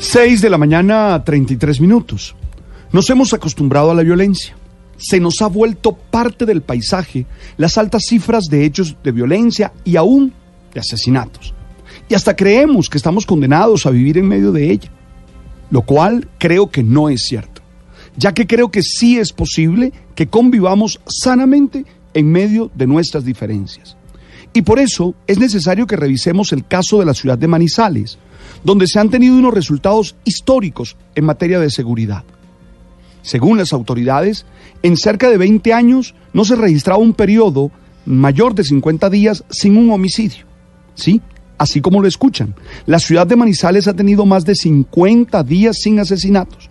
6 de la mañana, 33 minutos. Nos hemos acostumbrado a la violencia. Se nos ha vuelto parte del paisaje las altas cifras de hechos de violencia y aún de asesinatos. Y hasta creemos que estamos condenados a vivir en medio de ella, lo cual creo que no es cierto, ya que creo que sí es posible que convivamos sanamente en medio de nuestras diferencias. Y por eso es necesario que revisemos el caso de la ciudad de Manizales, donde se han tenido unos resultados históricos en materia de seguridad. Según las autoridades, en cerca de 20 años no se registraba un periodo mayor de 50 días sin un homicidio. Sí, así como lo escuchan. La ciudad de Manizales ha tenido más de 50 días sin asesinatos.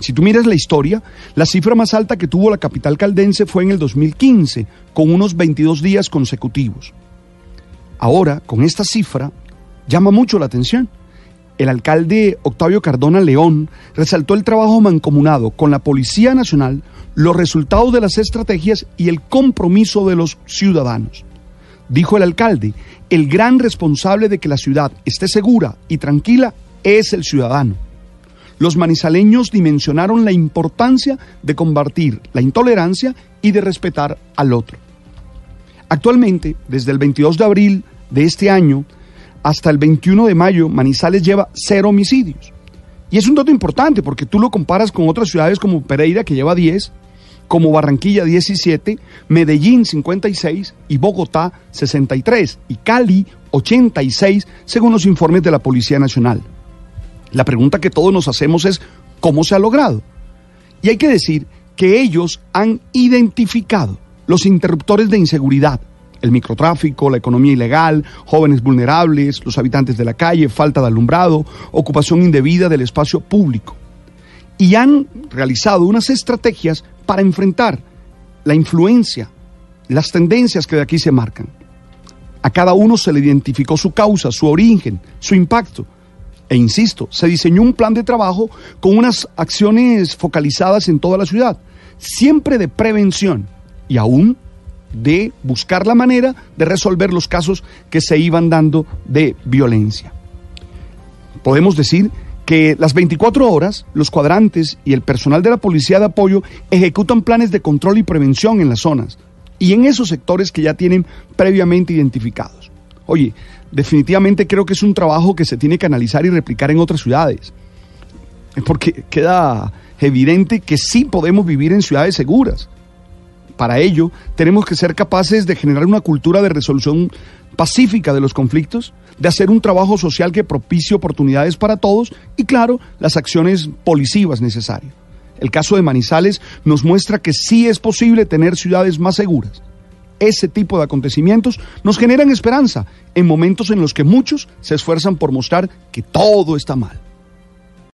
Si tú miras la historia, la cifra más alta que tuvo la capital caldense fue en el 2015, con unos 22 días consecutivos. Ahora, con esta cifra, llama mucho la atención. El alcalde Octavio Cardona León resaltó el trabajo mancomunado con la Policía Nacional, los resultados de las estrategias y el compromiso de los ciudadanos. Dijo el alcalde, el gran responsable de que la ciudad esté segura y tranquila es el ciudadano. Los manizaleños dimensionaron la importancia de combatir la intolerancia y de respetar al otro. Actualmente, desde el 22 de abril de este año, hasta el 21 de mayo, Manizales lleva cero homicidios. Y es un dato importante porque tú lo comparas con otras ciudades como Pereira, que lleva 10, como Barranquilla 17, Medellín 56 y Bogotá 63 y Cali 86, según los informes de la Policía Nacional. La pregunta que todos nos hacemos es, ¿cómo se ha logrado? Y hay que decir que ellos han identificado los interruptores de inseguridad, el microtráfico, la economía ilegal, jóvenes vulnerables, los habitantes de la calle, falta de alumbrado, ocupación indebida del espacio público. Y han realizado unas estrategias para enfrentar la influencia, las tendencias que de aquí se marcan. A cada uno se le identificó su causa, su origen, su impacto. E insisto, se diseñó un plan de trabajo con unas acciones focalizadas en toda la ciudad, siempre de prevención y aún de buscar la manera de resolver los casos que se iban dando de violencia. Podemos decir que las 24 horas los cuadrantes y el personal de la policía de apoyo ejecutan planes de control y prevención en las zonas y en esos sectores que ya tienen previamente identificados. Oye, definitivamente creo que es un trabajo que se tiene que analizar y replicar en otras ciudades, porque queda evidente que sí podemos vivir en ciudades seguras para ello, tenemos que ser capaces de generar una cultura de resolución pacífica de los conflictos, de hacer un trabajo social que propicie oportunidades para todos y, claro, las acciones policivas necesarias. El caso de Manizales nos muestra que sí es posible tener ciudades más seguras. Ese tipo de acontecimientos nos generan esperanza en momentos en los que muchos se esfuerzan por mostrar que todo está mal.